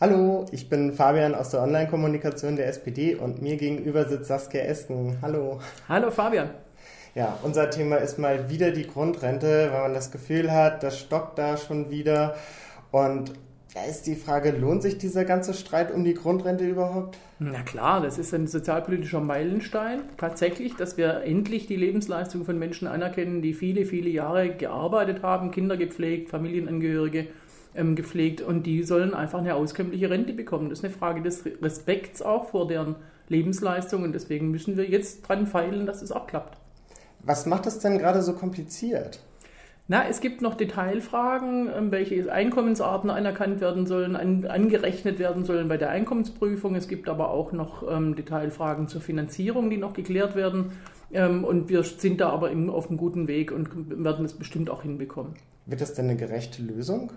Hallo, ich bin Fabian aus der Online-Kommunikation der SPD und mir gegenüber sitzt Saskia Esken. Hallo. Hallo Fabian. Ja, unser Thema ist mal wieder die Grundrente, weil man das Gefühl hat, das stockt da schon wieder. Und da ist die Frage, lohnt sich dieser ganze Streit um die Grundrente überhaupt? Na klar, das ist ein sozialpolitischer Meilenstein. Tatsächlich, dass wir endlich die Lebensleistung von Menschen anerkennen, die viele, viele Jahre gearbeitet haben, Kinder gepflegt, Familienangehörige ähm, gepflegt und die sollen einfach eine auskömmliche Rente bekommen. Das ist eine Frage des Respekts auch vor deren Lebensleistung und deswegen müssen wir jetzt dran feilen, dass es auch klappt. Was macht es denn gerade so kompliziert? Na, es gibt noch Detailfragen, ähm, welche Einkommensarten anerkannt werden sollen, an, angerechnet werden sollen bei der Einkommensprüfung. Es gibt aber auch noch ähm, Detailfragen zur Finanzierung, die noch geklärt werden. Ähm, und wir sind da aber im, auf einem guten Weg und werden es bestimmt auch hinbekommen. Wird das denn eine gerechte Lösung?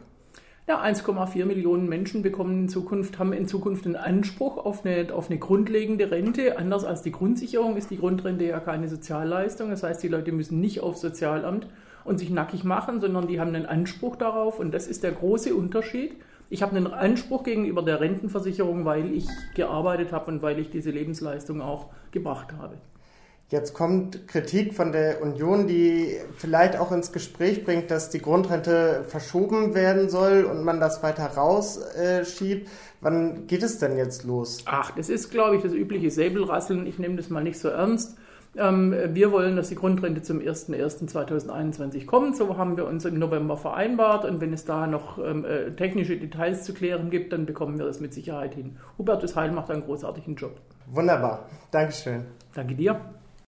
Ja, 1,4 Millionen Menschen bekommen in Zukunft, haben in Zukunft einen Anspruch auf eine, auf eine grundlegende Rente. Anders als die Grundsicherung ist die Grundrente ja keine Sozialleistung. Das heißt, die Leute müssen nicht aufs Sozialamt und sich nackig machen, sondern die haben einen Anspruch darauf. Und das ist der große Unterschied. Ich habe einen Anspruch gegenüber der Rentenversicherung, weil ich gearbeitet habe und weil ich diese Lebensleistung auch gebracht habe. Jetzt kommt Kritik von der Union, die vielleicht auch ins Gespräch bringt, dass die Grundrente verschoben werden soll und man das weiter rausschiebt. Äh, Wann geht es denn jetzt los? Ach, das ist, glaube ich, das übliche Säbelrasseln. Ich nehme das mal nicht so ernst. Ähm, wir wollen, dass die Grundrente zum 01.01.2021 kommt. So haben wir uns im November vereinbart. Und wenn es da noch ähm, äh, technische Details zu klären gibt, dann bekommen wir das mit Sicherheit hin. Hubertus Heil macht einen großartigen Job. Wunderbar. Dankeschön. Danke dir.